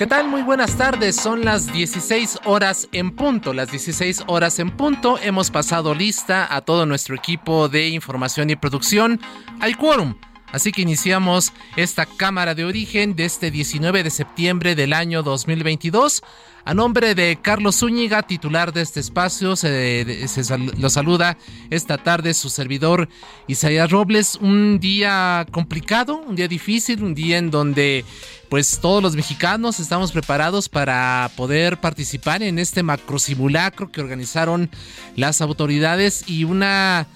¿Qué tal? Muy buenas tardes. Son las 16 horas en punto. Las 16 horas en punto. Hemos pasado lista a todo nuestro equipo de información y producción. Hay quórum. Así que iniciamos esta cámara de origen de este 19 de septiembre del año 2022. A nombre de Carlos Zúñiga, titular de este espacio, se, lo saluda esta tarde su servidor Isaías Robles. Un día complicado, un día difícil, un día en donde pues todos los mexicanos estamos preparados para poder participar en este macro simulacro que organizaron las autoridades y una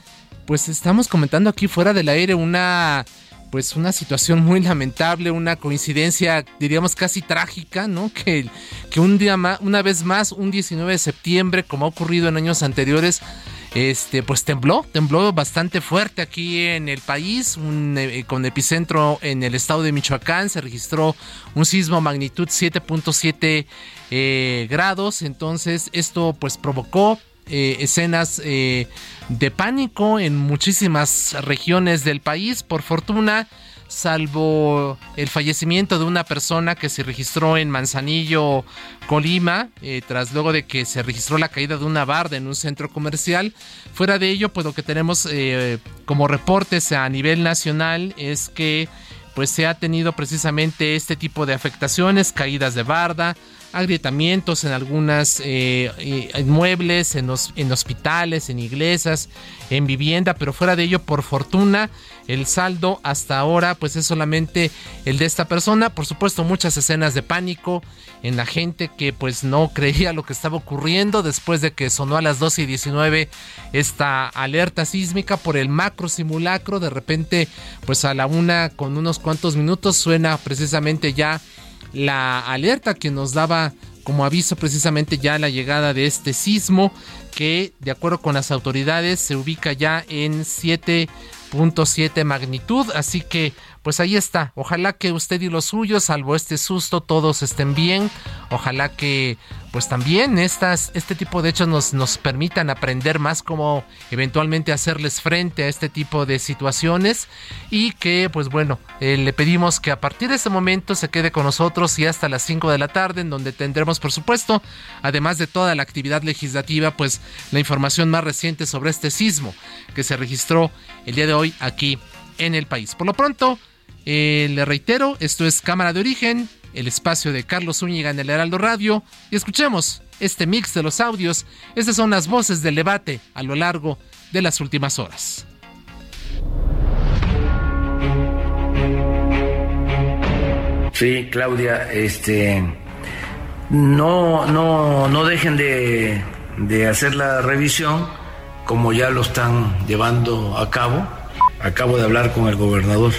pues estamos comentando aquí fuera del aire una pues una situación muy lamentable, una coincidencia, diríamos casi trágica, ¿no? Que, que un día más, una vez más, un 19 de septiembre, como ha ocurrido en años anteriores, este, pues tembló, tembló bastante fuerte aquí en el país, eh, con epicentro en el estado de Michoacán, se registró un sismo magnitud 7.7 eh, grados, entonces esto pues provocó eh, escenas de pánico en muchísimas regiones del país. Por fortuna, salvo el fallecimiento de una persona que se registró en Manzanillo, Colima, eh, tras luego de que se registró la caída de una barda en un centro comercial. Fuera de ello, pues lo que tenemos como reportes a nivel nacional es que pues se ha tenido precisamente este tipo de afectaciones, caídas de barda, agrietamientos en algunas eh, inmuebles, en, en hospitales, en iglesias, en vivienda, pero fuera de ello, por fortuna, el saldo hasta ahora pues es solamente el de esta persona. Por supuesto, muchas escenas de pánico en la gente que pues no creía lo que estaba ocurriendo después de que sonó a las 12 y 19 esta alerta sísmica por el macro simulacro. De repente, pues a la una con unos cuantos minutos suena precisamente ya la alerta que nos daba como aviso precisamente ya la llegada de este sismo que de acuerdo con las autoridades se ubica ya en 7.7 magnitud, así que pues ahí está. Ojalá que usted y los suyos, salvo este susto, todos estén bien. Ojalá que pues también estas, este tipo de hechos nos, nos permitan aprender más cómo eventualmente hacerles frente a este tipo de situaciones. Y que pues bueno, eh, le pedimos que a partir de ese momento se quede con nosotros y hasta las 5 de la tarde, en donde tendremos por supuesto, además de toda la actividad legislativa, pues la información más reciente sobre este sismo que se registró el día de hoy aquí en el país. Por lo pronto, eh, le reitero, esto es Cámara de Origen, el espacio de Carlos Zúñiga en el Heraldo Radio, y escuchemos este mix de los audios. Estas son las voces del debate a lo largo de las últimas horas. Sí, Claudia, este no, no, no dejen de, de hacer la revisión como ya lo están llevando a cabo. Acabo de hablar con el gobernador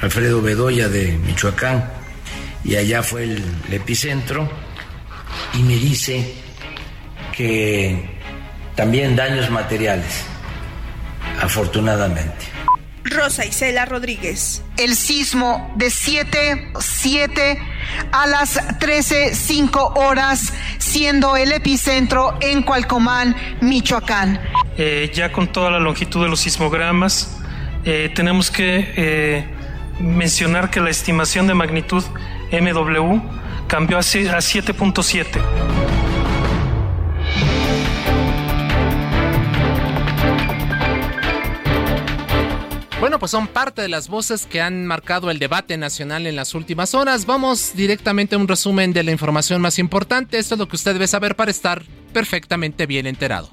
Alfredo Bedoya de Michoacán, y allá fue el, epicentro, y me dice que también daños materiales, afortunadamente. Rosa Isela Rodríguez. El sismo de 7, 7 a las 13.05 horas, siendo el epicentro en Cualcomán, Michoacán. Eh, ya con toda la longitud de los sismogramas, eh, tenemos que eh, mencionar que la estimación de magnitud MW cambió a 7.7. Bueno, pues son parte de las voces que han marcado el debate nacional en las últimas horas. Vamos directamente a un resumen de la información más importante. Esto es lo que usted debe saber para estar perfectamente bien enterado.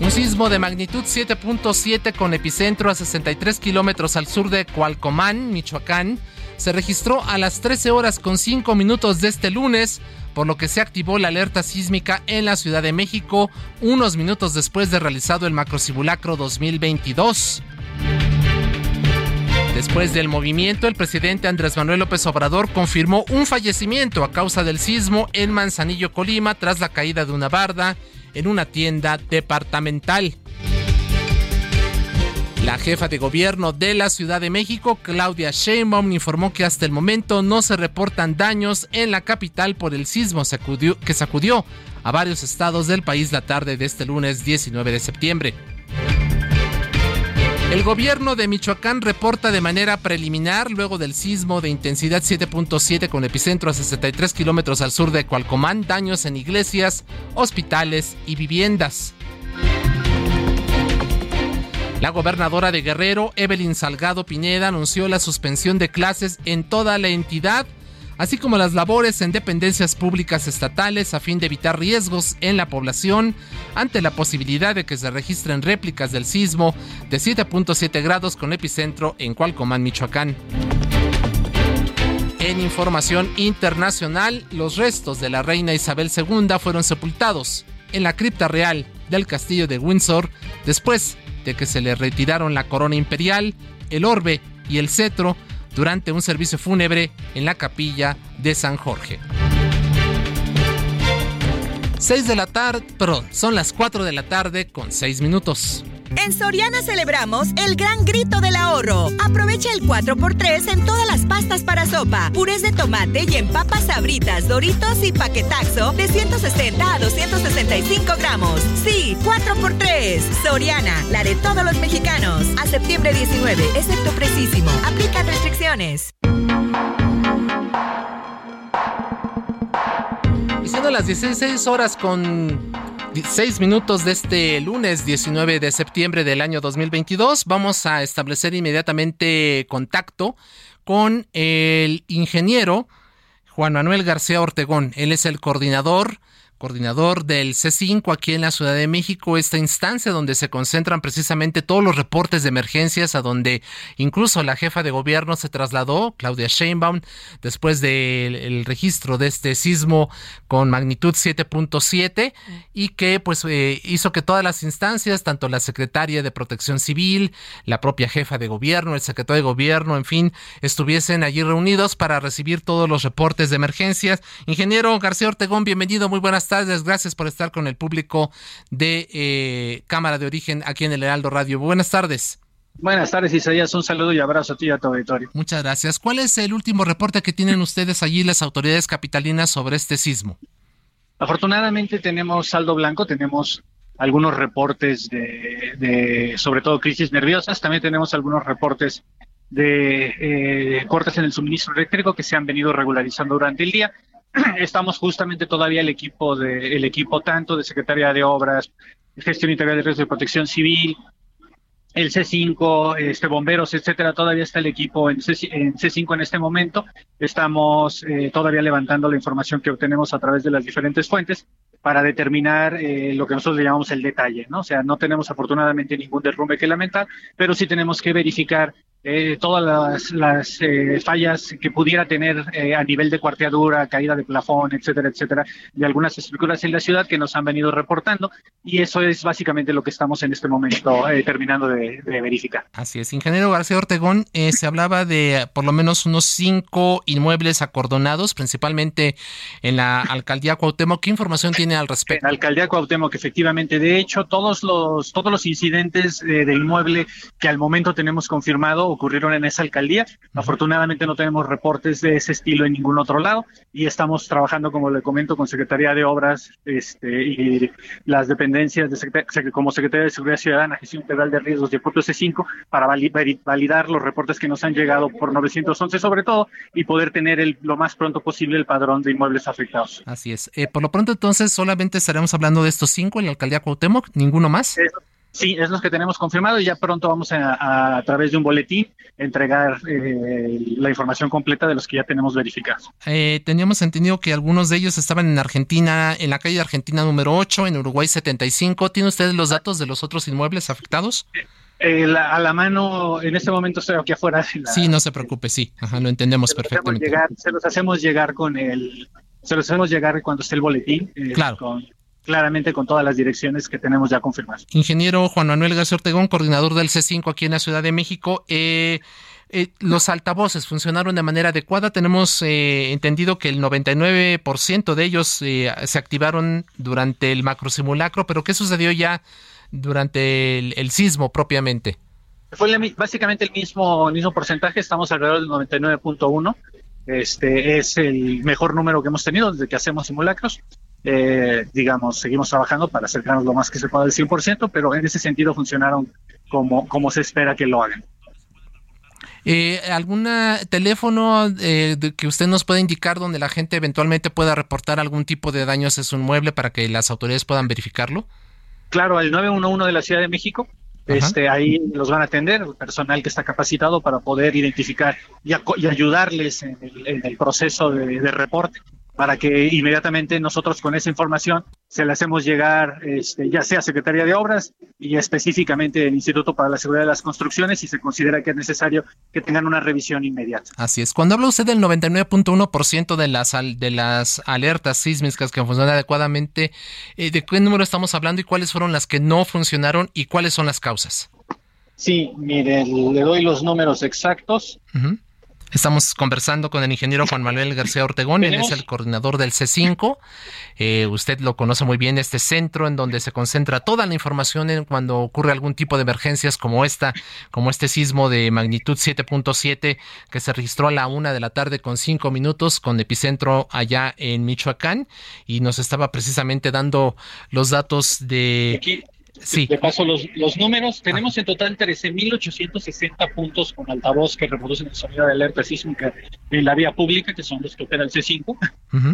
Un sismo de magnitud 7.7 con epicentro a 63 kilómetros al sur de Cualcomán, Michoacán, se registró a las 13 horas con 5 minutos de este lunes, por lo que se activó la alerta sísmica en la Ciudad de México unos minutos después de realizado el macrosimulacro 2022. Después del movimiento, el presidente Andrés Manuel López Obrador confirmó un fallecimiento a causa del sismo en Manzanillo, Colima, tras la caída de una barda en una tienda departamental. La jefa de gobierno de la Ciudad de México, Claudia Sheinbaum, informó que hasta el momento no se reportan daños en la capital por el sismo que sacudió a varios estados del país la tarde de este lunes 19 de septiembre. El gobierno de Michoacán reporta de manera preliminar, luego del sismo de intensidad 7.7 con epicentro a 63 kilómetros al sur de Cualcomán, daños en iglesias, hospitales y viviendas. La gobernadora de Guerrero, Evelyn Salgado Pineda, anunció la suspensión de clases en toda la entidad, así como las labores en dependencias públicas estatales a fin de evitar riesgos en la población ante la posibilidad de que se registren réplicas del sismo de 7.7 grados con epicentro en Cualcomán, Michoacán. En información internacional, los restos de la reina Isabel II fueron sepultados en la cripta real del castillo de Windsor después de que se le retiraron la corona imperial, el orbe y el cetro durante un servicio fúnebre en la capilla de San Jorge. 6 de la tarde, perdón, son las 4 de la tarde con 6 minutos. En Soriana celebramos el gran grito del ahorro. Aprovecha el 4x3 en todas las pastas para sopa, purés de tomate y en papas sabritas, doritos y paquetaxo de 160 a 265 gramos. Sí, 4x3. Soriana, la de todos los mexicanos. A septiembre 19, excepto precisísimo. Aplica restricciones. Y siendo las 16 horas con 6 minutos de este lunes 19 de septiembre del año 2022, vamos a establecer inmediatamente contacto con el ingeniero Juan Manuel García Ortegón. Él es el coordinador coordinador del C5 aquí en la Ciudad de México, esta instancia donde se concentran precisamente todos los reportes de emergencias, a donde incluso la jefa de gobierno se trasladó, Claudia Sheinbaum, después del registro de este sismo con magnitud 7.7 y que pues eh, hizo que todas las instancias, tanto la secretaria de Protección Civil, la propia jefa de gobierno, el secretario de gobierno, en fin, estuviesen allí reunidos para recibir todos los reportes de emergencias. Ingeniero García Ortegón, bienvenido, muy buenas tardes. Gracias por estar con el público de eh, Cámara de Origen aquí en el Heraldo Radio. Buenas tardes. Buenas tardes, Isaías. Un saludo y abrazo a ti y a tu auditorio. Muchas gracias. ¿Cuál es el último reporte que tienen ustedes allí, las autoridades capitalinas, sobre este sismo? Afortunadamente tenemos saldo blanco, tenemos algunos reportes de, sobre todo crisis nerviosas, también tenemos algunos reportes de eh, cortes en el suministro eléctrico que se han venido regularizando durante el día estamos justamente todavía el equipo de el equipo tanto de Secretaría de Obras, Gestión Integral de Riesgos de Protección Civil, el C5, este bomberos, etcétera, todavía está el equipo en, C, 5 en este momento. Estamos eh, todavía levantando la información que obtenemos a través de las diferentes fuentes para determinar eh, lo que nosotros llamamos el detalle, ¿no? O sea, no tenemos afortunadamente ningún derrumbe que lamentar, pero sí tenemos que verificar eh, todas las, eh, fallas que pudiera tener eh, a nivel de cuarteadura, caída de plafón, etcétera, etcétera, de algunas estructuras en la ciudad que nos han venido reportando y eso es básicamente lo que estamos en este momento terminando de, verificar. Así es, ingeniero García Ortegón, se hablaba de por lo menos unos cinco inmuebles acordonados, principalmente en la alcaldía Cuauhtémoc. ¿Qué información tiene al respecto? En la alcaldía Cuauhtémoc, efectivamente. De hecho, todos los, todos los incidentes del inmueble que al momento tenemos confirmado ocurrieron en esa alcaldía. Afortunadamente no tenemos reportes de ese estilo en ningún otro lado y estamos trabajando, como le comento, con Secretaría de Obras este, y las dependencias de como Secretaría de Seguridad Ciudadana, Gestión Integral de Riesgos y el propio C5 para validar los reportes que nos han llegado por 911 sobre todo y poder tener el, lo más pronto posible el padrón de inmuebles afectados. Así es. Eh, por lo pronto entonces solamente estaremos hablando de estos cinco en la alcaldía Cuauhtémoc, ninguno más. Sí, es lo que tenemos confirmado y ya pronto vamos a, a, través de un boletín entregar eh, la información completa de los que ya tenemos verificados. Eh, teníamos entendido que algunos de ellos estaban en Argentina, en la calle Argentina número 8, en Uruguay 75. ¿Tiene ustedes los datos de los otros inmuebles afectados? Eh, a la mano, en este momento estoy aquí afuera. Sí, no se preocupe, sí, Ajá, lo entendemos perfectamente. se los hacemos llegar con el, se los hacemos llegar cuando esté el boletín. claro. Con, claramente con todas las direcciones que tenemos ya confirmadas. Ingeniero Juan Manuel García Ortegón, coordinador del C5 aquí en la Ciudad de México. Eh, eh, los altavoces funcionaron de manera adecuada. Tenemos eh, entendido que el 99% de ellos se activaron durante el macro simulacro, pero ¿qué sucedió ya durante el, sismo propiamente? Fue básicamente el mismo, mismo porcentaje, estamos alrededor del 99.1. Este es el mejor número que hemos tenido desde que hacemos simulacros. Eh, digamos, seguimos trabajando para acercarnos lo más que se pueda del 100%, pero en ese sentido funcionaron como, como se espera que lo hagan. Eh, ¿Algún teléfono eh, que usted nos pueda indicar donde la gente eventualmente pueda reportar algún tipo de daños en su inmueble para que las autoridades puedan verificarlo? Claro, el 911 de la Ciudad de México. Este, ahí los van a atender, el personal que está capacitado para poder identificar y, ayudarles en el, proceso de reporte para que inmediatamente nosotros con esa información se la hacemos llegar este, ya sea a Secretaría de Obras y específicamente el Instituto para la Seguridad de las Construcciones si se considera que es necesario que tengan una revisión inmediata. Así es. Cuando habla usted del 99.1% de las, de las alertas sísmicas que funcionan adecuadamente, eh, ¿de qué número estamos hablando y cuáles fueron las que no funcionaron y cuáles son las causas? Sí, mire, le doy los números exactos. Estamos conversando con el ingeniero Juan Manuel García Ortegón, él es el coordinador del C5. Eh, usted lo conoce muy bien, este centro en donde se concentra toda la información en cuando ocurre algún tipo de emergencias como esta, como este sismo de magnitud 7.7 que se registró a la una de la tarde con cinco minutos con epicentro allá en Michoacán y nos estaba precisamente dando los datos de... Sí. De paso los, los números. Tenemos en total 13.860 puntos con altavoz que reproducen el sonido de alerta sísmica en la vía pública, que son los que opera el C5.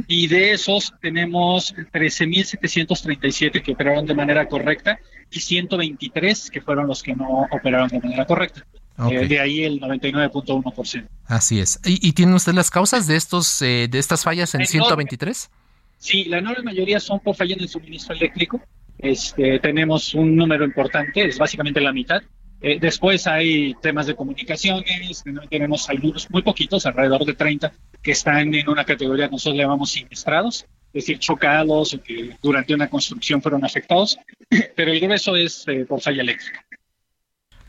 Y de esos tenemos 13.737 que operaron de manera correcta y 123 que fueron los que no operaron de manera correcta. Eh, de ahí el 99.1%. Así es. ¿Y, ¿Y, tienen ustedes las causas de estos eh, de estas fallas en 123? Sí, la enorme mayoría son por falla en el suministro eléctrico. Este, tenemos un número importante, es básicamente la mitad. Eh, después hay temas de comunicaciones, tenemos algunos, muy poquitos, alrededor de 30, que están en una categoría que nosotros llamamos siniestrados, es decir, chocados o que durante una construcción fueron afectados, pero el grueso es eh, por falla eléctrica.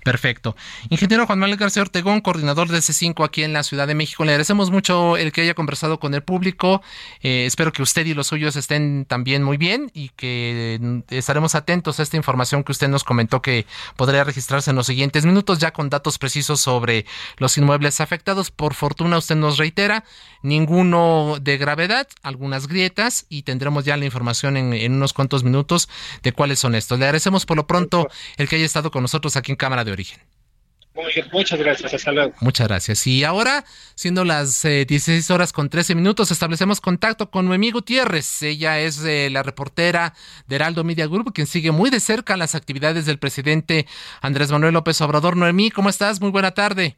Perfecto. Ingeniero Juan Manuel García Ortegón, coordinador de C5 aquí en la Ciudad de México. Le agradecemos mucho el que haya conversado con el público. Eh, espero que usted y los suyos estén también muy bien y que mm, estaremos atentos a esta información que usted nos comentó que podría registrarse en los siguientes minutos, ya con datos precisos sobre los inmuebles afectados. Por fortuna, usted nos reitera, ninguno de gravedad, algunas grietas y tendremos ya la información en, en unos cuantos minutos de cuáles son estos. Le agradecemos por lo pronto el que haya estado con nosotros aquí en Cámara de origen. muchas gracias, hasta luego. Muchas gracias. Y ahora, siendo las 16 eh, horas con 13 minutos, establecemos contacto con Noemí Gutiérrez. Ella es eh, la reportera de Heraldo Media Group, quien sigue muy de cerca las actividades del presidente Andrés Manuel López Obrador. Noemí, ¿cómo estás? Muy buena tarde.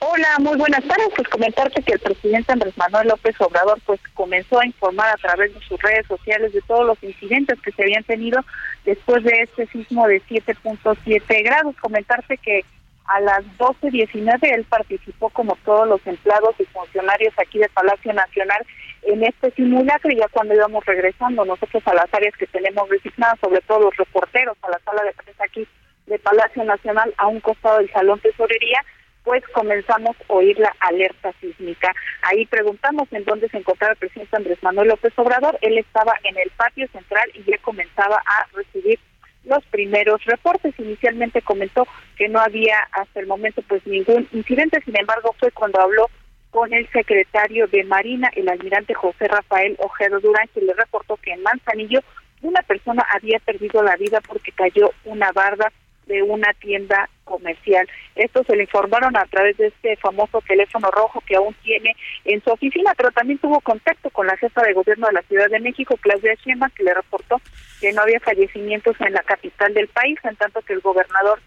Hola, muy buenas tardes. Pues comentarte que el presidente Andrés Manuel López Obrador pues comenzó a informar a través de sus redes sociales de todos los incidentes que se habían tenido después de este sismo de 7.7 grados. Comentarte que a las 12.19 él participó como todos los empleados y funcionarios aquí de Palacio Nacional en este simulacro y ya cuando íbamos regresando nosotros a las áreas que tenemos designadas, sobre todo los reporteros, a la sala de prensa aquí de Palacio Nacional a un costado del Salón Tesorería, pues comenzamos a oír la alerta sísmica. Ahí preguntamos en dónde se encontraba el presidente Andrés Manuel López Obrador. Él estaba en el patio central y ya comenzaba a recibir los primeros reportes. Inicialmente comentó que no había hasta el momento pues ningún incidente, sin embargo fue cuando habló con el secretario de Marina, el almirante José Rafael Ojeda Durán, que le reportó que en Manzanillo una persona había perdido la vida porque cayó una barda de una tienda comercial. Esto se le informaron a través de este famoso teléfono rojo que aún tiene en su oficina, pero también tuvo contacto con la jefa de gobierno de la Ciudad de México, Claudia Sheinbaum, que le reportó que no había fallecimientos en la capital del país, en tanto que el gobernador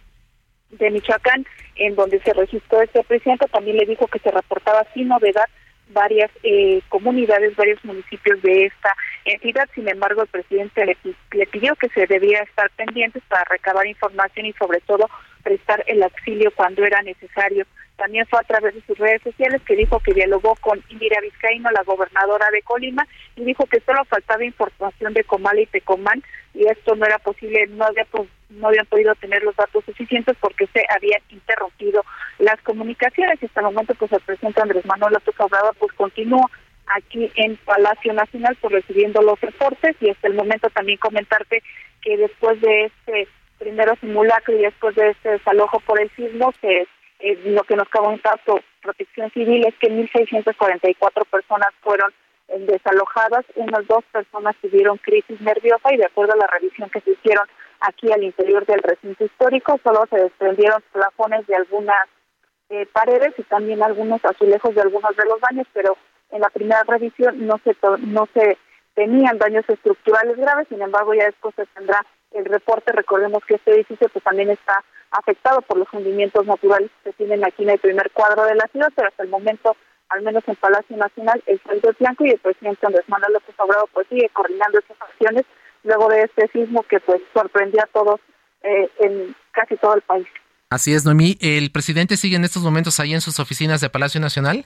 de Michoacán, en donde se registró este presidente, también le dijo que se reportaba sin novedad varias eh, comunidades, varios municipios de esta entidad. Sin embargo, el presidente le, pidió que se debía estar pendientes para recabar información y sobre todo prestar el auxilio cuando era necesario. También fue a través de sus redes sociales que dijo que dialogó con Indira Vizcaíno, la gobernadora de Colima, y dijo que solo faltaba información de Comala y Tecomán y esto no era posible, no había no habían podido tener los datos suficientes porque se habían interrumpido las comunicaciones. Y hasta el momento pues el presidente Andrés Manuel López Obrador pues continúa aquí en Palacio Nacional pues recibiendo los reportes. Y hasta el momento también comentarte que después de este primero simulacro y después de este desalojo por el sismo se eh, lo que nos por Protección Civil es que 1.644 personas fueron desalojadas, unas dos personas tuvieron crisis nerviosa y de acuerdo a la revisión que se hicieron aquí al interior del recinto histórico, solo se desprendieron plafones de algunas eh, paredes y también algunos azulejos de algunos de los baños, pero en la primera revisión no se no se tenían daños estructurales graves, sin embargo ya después se tendrá el reporte, recordemos que este edificio pues también está afectado por los hundimientos naturales que tienen aquí en el primer cuadro de la ciudad, pero hasta el momento, al menos en Palacio Nacional, el saldo blanco y el presidente Andrés Manuel López Obrador pues sigue coordinando esas acciones luego de este sismo que pues sorprendió a todos eh, en casi todo el país. Así es, Noemí. ¿El presidente sigue en estos momentos ahí en sus oficinas de Palacio Nacional?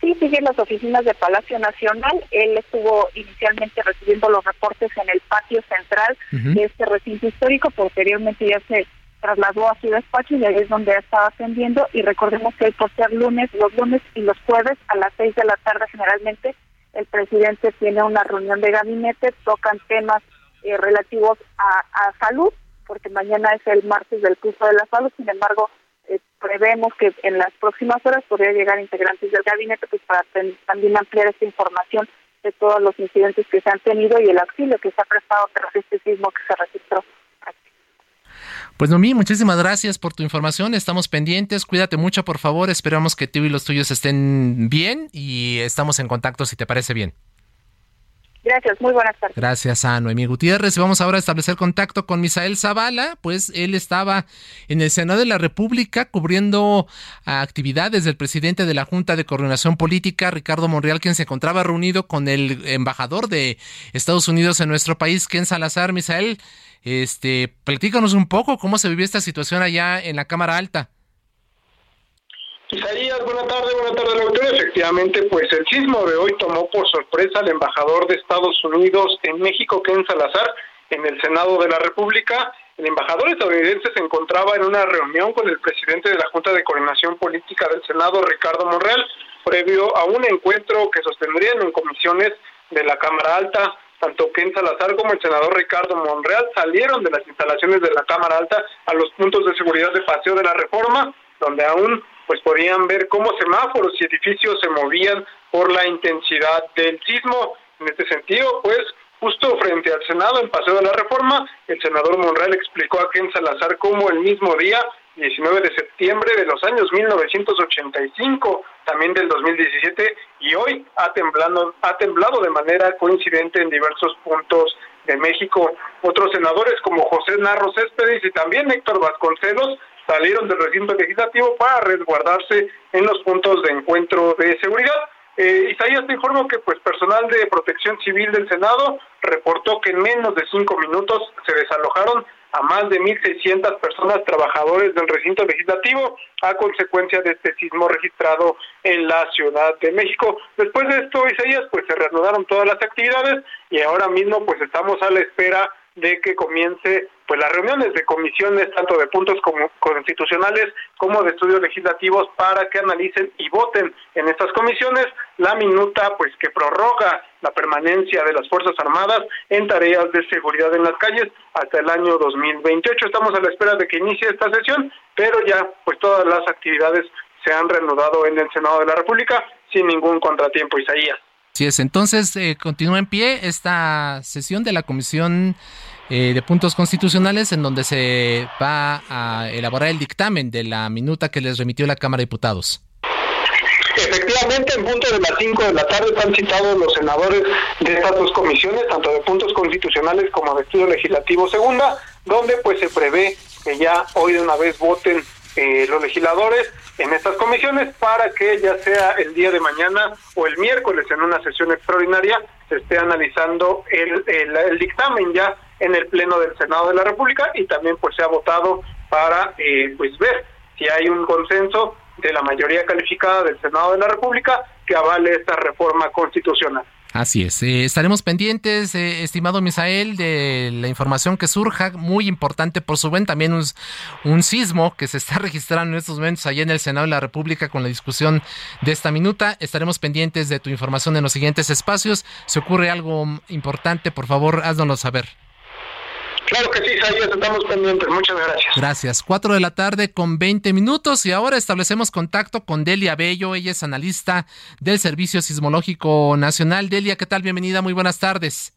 Sí, sigue en las oficinas de Palacio Nacional. Él estuvo inicialmente recibiendo los reportes en el patio central de este recinto histórico. Posteriormente ya se trasladó a su despacho y ahí es donde estaba atendiendo. Y recordemos que por ser lunes, los lunes y los jueves a las seis de la tarde generalmente el presidente tiene una reunión de gabinete, tocan temas eh, relativos a, salud, porque mañana es el martes del curso de la salud. Sin embargo, eh, prevemos que en las próximas horas podría llegar integrantes del gabinete pues para también ampliar esta información de todos los incidentes que se han tenido y el auxilio que se ha prestado tras este sismo que se registró. Pues Nomi, muchísimas gracias por tu información. Estamos pendientes. Cuídate mucho, por favor. Esperamos que tú y los tuyos estén bien y estamos en contacto si te parece bien. Gracias, muy buenas tardes. Gracias a Noemí Gutiérrez. Vamos ahora a establecer contacto con Misael Zavala, pues él estaba en el Senado de la República cubriendo actividades del presidente de la Junta de Coordinación Política, Ricardo Monreal, quien se encontraba reunido con el embajador de Estados Unidos en nuestro país, Ken Salazar. Misael, este, platícanos un poco cómo se vivió esta situación allá en la Cámara Alta. Isaías, buena tarde, buena tarde, doctor. Efectivamente, pues el sismo de hoy tomó por sorpresa al embajador de Estados Unidos en México, Ken Salazar, en el Senado de la República. El embajador estadounidense se encontraba en una reunión con el presidente de la Junta de Coordinación Política del Senado, Ricardo Monreal, previo a un encuentro que sostendrían en comisiones de la Cámara Alta. Tanto Ken Salazar como el senador Ricardo Monreal salieron de las instalaciones de la Cámara Alta a los puntos de seguridad de paseo de la reforma, donde aún pues podían ver cómo semáforos y edificios se movían por la intensidad del sismo. En este sentido, pues justo frente al Senado, en Paseo de la Reforma, el senador Monreal explicó a Ken Salazar cómo el mismo día, 19 de septiembre de los años 1985, también del 2017, y hoy ha temblado, ha temblado de manera coincidente en diversos puntos de México. Otros senadores como José Narro Céspedes y también Héctor Vasconcelos salieron del recinto legislativo para resguardarse en los puntos de encuentro de seguridad. Eh, Isaías te informo que pues personal de protección civil del Senado reportó que en menos de cinco minutos se desalojaron a más de 1.600 personas trabajadores del recinto legislativo a consecuencia de este sismo registrado en la Ciudad de México. Después de esto, Isaías, pues se reanudaron todas las actividades y ahora mismo pues estamos a la espera de que comience pues las reuniones de comisiones tanto de puntos constitucionales como de estudios legislativos para que analicen y voten en estas comisiones la minuta pues que prorroga la permanencia de las Fuerzas Armadas en tareas de seguridad en las calles hasta el año 2028. Estamos a la espera de que inicie esta sesión, pero ya pues todas las actividades se han reanudado en el Senado de la República sin ningún contratiempo, Isaías. Así es, entonces eh, continúa en pie esta sesión de la Comisión eh, de Puntos Constitucionales en donde se va a elaborar el dictamen de la minuta que les remitió la Cámara de Diputados. Efectivamente, en punto de las 5 de la tarde están citados los senadores de estas dos comisiones, tanto de puntos constitucionales como de estudio legislativo segunda, donde pues se prevé que ya hoy de una vez voten eh, los legisladores en estas comisiones para que ya sea el día de mañana o el miércoles en una sesión extraordinaria se esté analizando el, el, dictamen ya en el pleno del Senado de la República y también pues se ha votado para eh, pues ver si hay un consenso de la mayoría calificada del Senado de la República que avale esta reforma constitucional. Así es. Eh, estaremos pendientes, eh, estimado Misael, de la información que surja. Muy importante por su buen también un, sismo que se está registrando en estos momentos allá en el Senado de la República con la discusión de esta minuta. Estaremos pendientes de tu información en los siguientes espacios. Si ocurre algo importante, por favor, háznoslo saber. Claro que sí, Isaías, estamos pendientes. Muchas gracias. Gracias. Cuatro de la tarde con 20 minutos y ahora establecemos contacto con Delia Bello. Ella es analista del Servicio Sismológico Nacional. Delia, ¿qué tal? Bienvenida, muy buenas tardes.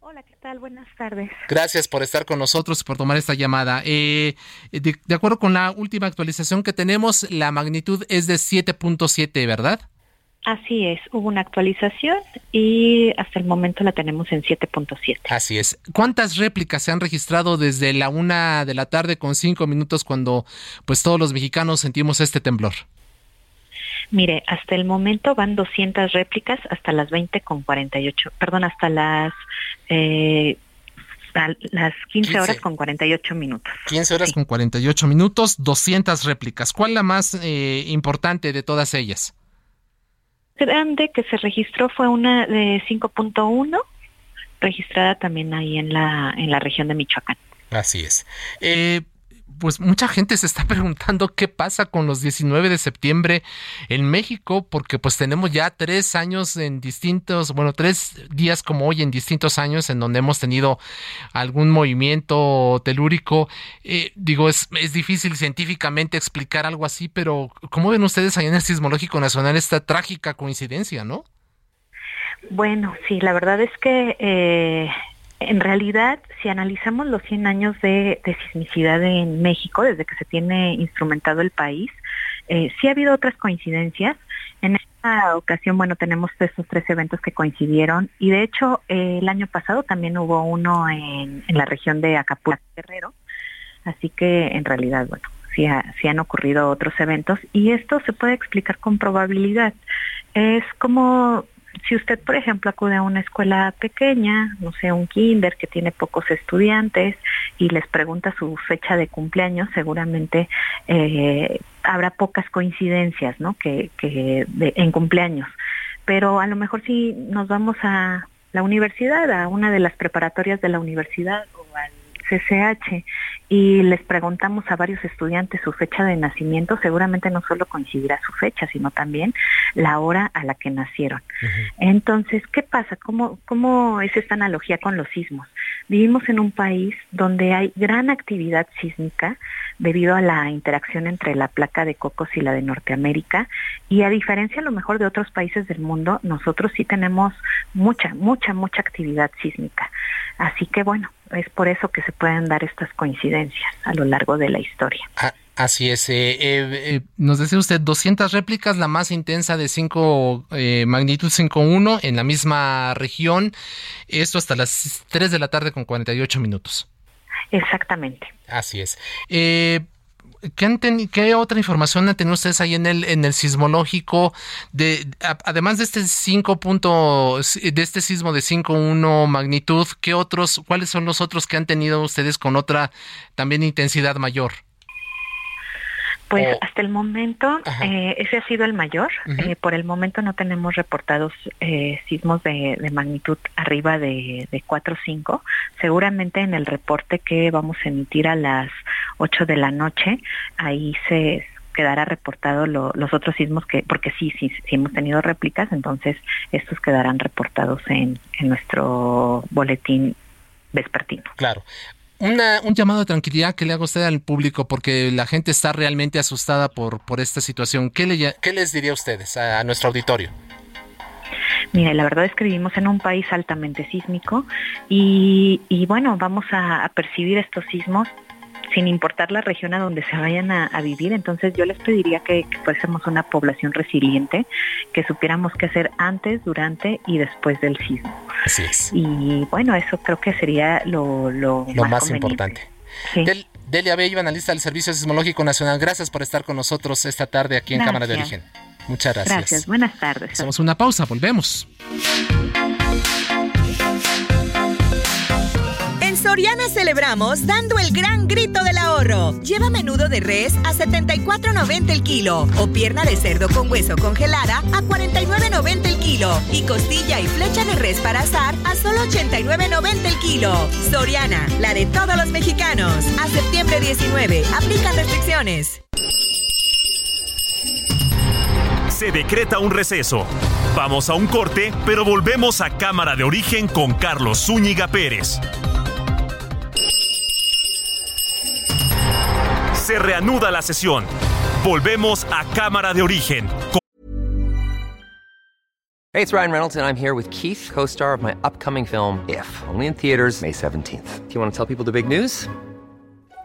Hola, ¿qué tal? Buenas tardes. Gracias por estar con nosotros y por tomar esta llamada. Eh, de acuerdo con la última actualización que tenemos, la magnitud es de 7.7, ¿verdad? Así es, hubo una actualización y hasta el momento la tenemos en 7.7. Así es. ¿Cuántas réplicas se han registrado desde la una de la tarde con cinco minutos cuando pues todos los mexicanos sentimos este temblor? Mire, hasta el momento van 200 réplicas hasta las 20 con 48, perdón, hasta las eh, las 15, horas con 48 minutos. 15 horas con 48 minutos, 200 réplicas. ¿Cuál la más eh, importante de todas ellas? Grande que se registró fue una de 5.1, registrada también ahí en la, en la región de Michoacán. Así es. Eh, pues mucha gente se está preguntando qué pasa con los 19 de septiembre en México, porque pues tenemos ya tres años en distintos, bueno, tres días como hoy en distintos años en donde hemos tenido algún movimiento telúrico. Eh, digo, es, es difícil científicamente explicar algo así, pero ¿cómo ven ustedes ahí en el Sismológico Nacional esta trágica coincidencia, no? Bueno, sí, la verdad es que eh, en realidad, si analizamos los 100 años de, sismicidad en México, desde que se tiene instrumentado el país, eh, sí ha habido otras coincidencias. En esta ocasión, bueno, tenemos estos tres eventos que coincidieron y de hecho eh, el año pasado también hubo uno en, la región de Acapulco, Guerrero. Así que en realidad, bueno, sí han ocurrido otros eventos y esto se puede explicar con probabilidad. Es como si usted, por ejemplo, acude a una escuela pequeña, no sé, un kinder que tiene pocos estudiantes y les pregunta su fecha de cumpleaños, seguramente eh, habrá pocas coincidencias, ¿no? Que, que en cumpleaños. Pero a lo mejor si nos vamos a la universidad, a una de las preparatorias de la universidad CCH y les preguntamos a varios estudiantes su fecha de nacimiento, seguramente no solo coincidirá su fecha, sino también la hora a la que nacieron. Entonces, ¿qué pasa? ¿Cómo, ¿Cómo es esta analogía con los sismos? Vivimos en un país donde hay gran actividad sísmica debido a la interacción entre la placa de Cocos y la de Norteamérica y a diferencia a lo mejor de otros países del mundo, nosotros sí tenemos mucha, mucha, mucha actividad sísmica. Así que bueno, es por eso que se pueden dar estas coincidencias a lo largo de la historia. Ah, así es. Eh, eh, eh, nos decía usted 200 réplicas, la más intensa de 5 magnitud 5.1 en la misma región. Esto hasta las 3 de la tarde con 48 minutos. Exactamente. Así es. ¿Qué, otra información han tenido ustedes ahí en el, en el sismológico? De, además de este 5 de este sismo de 5.1 magnitud, ¿qué otros, cuáles son los otros que han tenido ustedes con otra también intensidad mayor? Pues hasta el momento eh, ese ha sido el mayor. Eh, por el momento no tenemos reportados eh, sismos de, magnitud arriba de, de 4 o 5. Seguramente en el reporte que vamos a emitir a las 8 de la noche, ahí se quedará reportado los otros sismos que, porque sí, sí, sí hemos tenido réplicas, entonces estos quedarán reportados en, en nuestro boletín vespertino. Claro un llamado de tranquilidad que le haga usted al público porque la gente está realmente asustada por, por esta situación. ¿Qué, le, qué les diría a ustedes, a, nuestro auditorio? Mira, la verdad es que vivimos en un país altamente sísmico y, bueno, vamos a, percibir estos sismos sin importar la región a donde se vayan a, vivir. Entonces yo les pediría que, fuésemos una población resiliente, que supiéramos qué hacer antes, durante y después del sismo. Así es. Y bueno, eso creo que sería lo, lo, más, importante. Delia Bello, analista del Servicio Sismológico Nacional, gracias por estar con nosotros esta tarde aquí en Cámara de Origen. Muchas gracias. Gracias, buenas tardes. Hacemos una pausa, volvemos. Soriana celebramos dando el gran grito del ahorro. Lleva menudo de res a 74.90 el kilo o pierna de cerdo con hueso congelada a 49.90 el kilo y costilla y flecha de res para asar a solo 89.90 el kilo. Soriana, la de todos los mexicanos. A septiembre 19, aplican restricciones. Se decreta un receso. Vamos a un corte, pero volvemos a Cámara de Origen con Carlos Zúñiga Pérez. Se reanuda la sesión. Volvemos a Cámara de Origen. Hey, it's Ryan Reynolds and I'm here with Keith, co-star of my upcoming film If, only in theaters May 17th. Do you want to tell people the big news?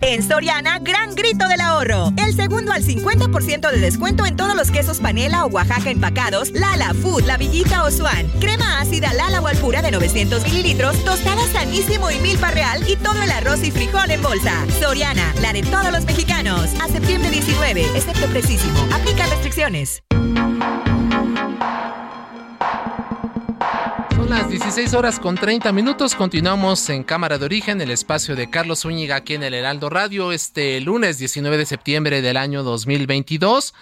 En Soriana, gran grito del ahorro. El segundo al 50% de descuento en todos los quesos panela o Oaxaca empacados, Lala, Food, La Villita o Swan. Crema ácida Lala o Alpura de 900 mililitros, tostada sanísimo y milpa real y todo el arroz y frijol en bolsa. Soriana, la de todos los mexicanos. A septiembre 19, excepto precisísimo. Aplica restricciones. Son las 16 horas con 30 minutos. Continuamos en Cámara de Origen, el espacio de Carlos Zúñiga aquí en el Heraldo Radio, este lunes 19 de septiembre del año 2022.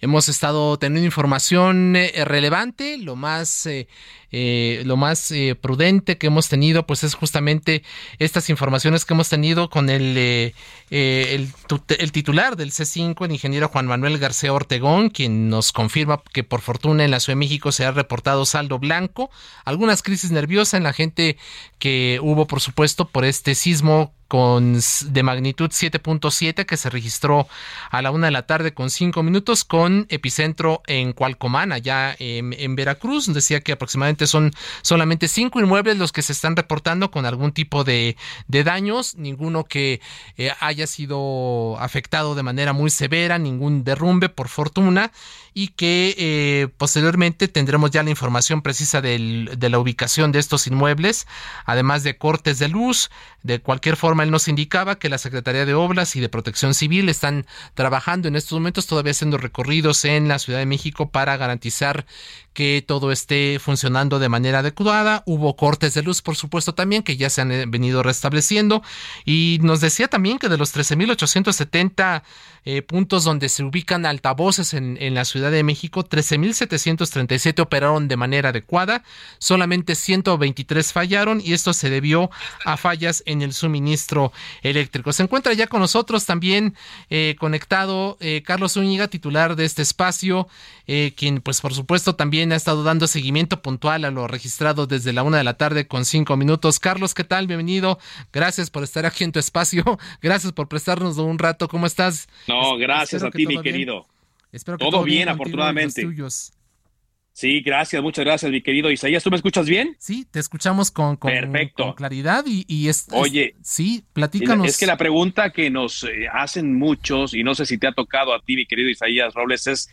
Hemos estado teniendo información eh, relevante, lo más eh, eh, lo más eh, prudente que hemos tenido, pues es justamente estas informaciones que hemos tenido con el, eh, el, el, titular del C5, el ingeniero Juan Manuel García Ortegón, quien nos confirma que por fortuna en la Ciudad de México se ha reportado saldo blanco, algunas crisis nerviosas en la gente que hubo, por supuesto, por este sismo con de magnitud 7.7 que se registró a la una de la tarde con cinco minutos con epicentro en Cualcomán, allá en, en Veracruz. Decía que aproximadamente son solamente cinco inmuebles los que se están reportando con algún tipo de, daños, ninguno que eh, haya sido afectado de manera muy severa, ningún derrumbe por fortuna y que eh, posteriormente tendremos ya la información precisa de la ubicación de estos inmuebles, además de cortes de luz. De cualquier forma, nos indicaba que la Secretaría de Obras y de Protección Civil están trabajando en estos momentos, todavía haciendo recorridos en la Ciudad de México para garantizar que todo esté funcionando de manera adecuada. Hubo cortes de luz, por supuesto, también, que ya se han eh, venido restableciendo. Y nos decía también que de los 13.870 eh, puntos donde se ubican altavoces en, la Ciudad de México, 13.737 operaron de manera adecuada, solamente 123 fallaron y esto se debió a fallas en el suministro eléctrico. Se encuentra ya con nosotros también eh, conectado Carlos Zúñiga, titular de este espacio, quien pues por supuesto también ha estado dando seguimiento puntual a lo registrado desde la una de la tarde con cinco minutos. Carlos, ¿qué tal? Bienvenido. Gracias por estar aquí en tu espacio. Gracias por prestarnos un rato. ¿Cómo estás? No, gracias a ti, mi querido. Espero que todo, bien, afortunadamente. Sí, gracias, muchas gracias, mi querido Isaías. ¿Tú me escuchas bien? Sí, te escuchamos con, con, claridad y, y es, Oye, sí, platícanos. Es que la pregunta que nos eh, hacen muchos, y no sé si te ha tocado a ti, mi querido Isaías Robles, es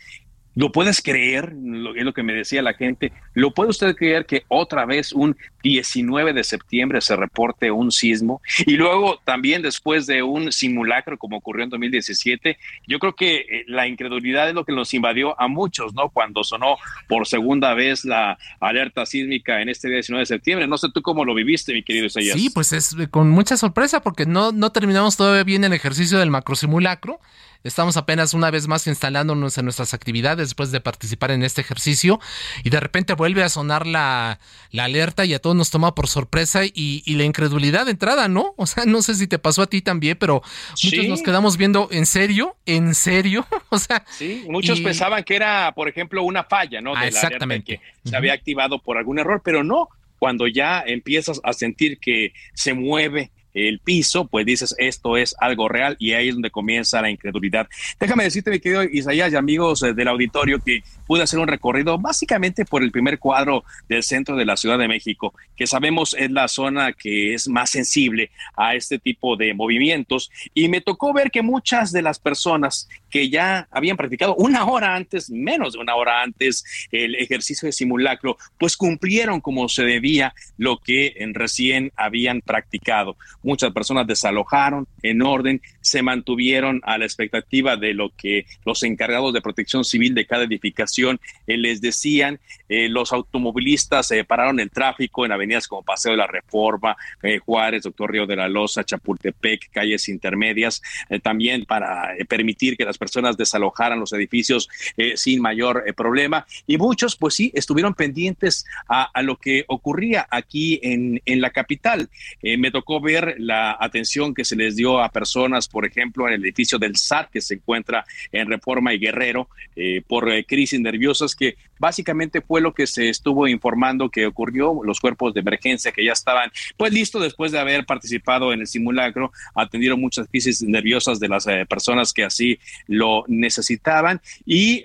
¿Lo puedes creer? Lo, es lo que me decía la gente. ¿Lo puede usted creer que otra vez un 19 de septiembre se reporte un sismo? Y luego también después de un simulacro como ocurrió en 2017, yo creo que eh, la incredulidad es lo que nos invadió a muchos, ¿no? Cuando sonó por segunda vez la alerta sísmica en este 19 de septiembre. No sé tú cómo lo viviste, mi querido Isaías. Sí, pues es con mucha sorpresa porque no, no terminamos todavía bien el ejercicio del macrosimulacro. Estamos apenas una vez más instalándonos en nuestras actividades después de participar en este ejercicio y de repente vuelve vuelve a sonar la, alerta y a todos nos toma por sorpresa y, la incredulidad de entrada, ¿no? O sea, no sé si te pasó a ti también, pero muchos nos quedamos viendo, ¿en serio? ¿En serio? o sea. Sí, muchos pensaban que era, por ejemplo, una falla, ¿no? De exactamente. La que se había activado por algún error, pero no. Cuando ya empiezas a sentir que se mueve el piso, pues dices, esto es algo real y ahí es donde comienza la incredulidad. Déjame decirte, mi querido Isaías y amigos eh, del auditorio, que pude hacer un recorrido básicamente por el primer cuadro del centro de la Ciudad de México, que sabemos es la zona que es más sensible a este tipo de movimientos. Y me tocó ver que muchas de las personas que ya habían practicado una hora antes, menos de una hora antes, el ejercicio de simulacro, pues cumplieron como se debía lo que recién habían practicado. Muchas personas desalojaron en orden, se mantuvieron a la expectativa de lo que los encargados de protección civil de cada edificación eh, les decían. Eh, los automovilistas eh, pararon el tráfico en avenidas como Paseo de la Reforma, Juárez, Doctor Río de la Loza, Chapultepec, calles intermedias, también para permitir que las personas desalojaran los edificios sin mayor problema. Y muchos, pues sí, estuvieron pendientes a, lo que ocurría aquí en, en la capital. me tocó ver la atención que se les dio a personas, por ejemplo, en el edificio del SAT que se encuentra en Reforma y Guerrero, eh, por eh, crisis nerviosas, que básicamente fue lo que se estuvo informando que ocurrió, los cuerpos de emergencia que ya estaban pues listos después de haber participado en el simulacro, atendieron muchas crisis nerviosas de las eh, personas que así lo necesitaban y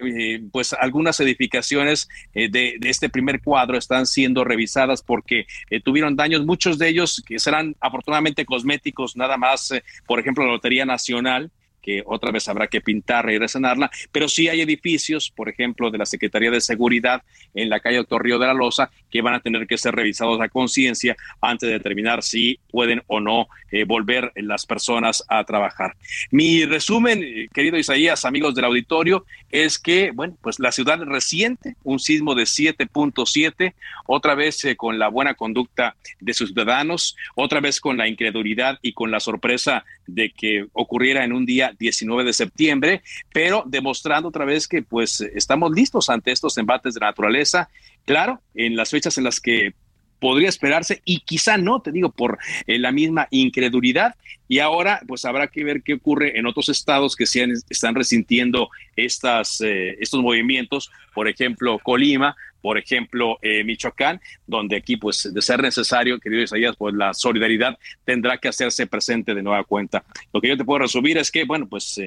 pues algunas edificaciones de, de, este primer cuadro están siendo revisadas porque tuvieron daños, muchos de ellos que serán afortunadamente cosméticos, nada más, eh, por ejemplo, la Lotería Nacional, que otra vez habrá que pintarla y resanarla, pero sí hay edificios, por ejemplo, de la Secretaría de Seguridad en la calle Doctor Río de la Loza, que van a tener que ser revisados a conciencia antes de determinar si pueden o no eh, volver las personas a trabajar. Mi resumen, eh, querido Isaías, amigos del auditorio, es que, bueno, pues la ciudad reciente, un sismo de 7.7, otra vez eh, con la buena conducta de sus ciudadanos, otra vez con la incredulidad y con la sorpresa de que ocurriera en un día 19 de septiembre, pero demostrando otra vez que pues estamos listos ante estos embates de naturaleza. Claro, en las fechas en las que podría esperarse y quizá no, te digo, por eh, la misma incredulidad. Y ahora, pues habrá que ver qué ocurre en otros estados que se están resintiendo estas, eh, estos movimientos, por ejemplo, Colima, por ejemplo, eh, Michoacán, donde aquí, pues, de ser necesario, querido Isaías, pues la solidaridad tendrá que hacerse presente de nueva cuenta. Lo que yo te puedo resumir es que, bueno, pues,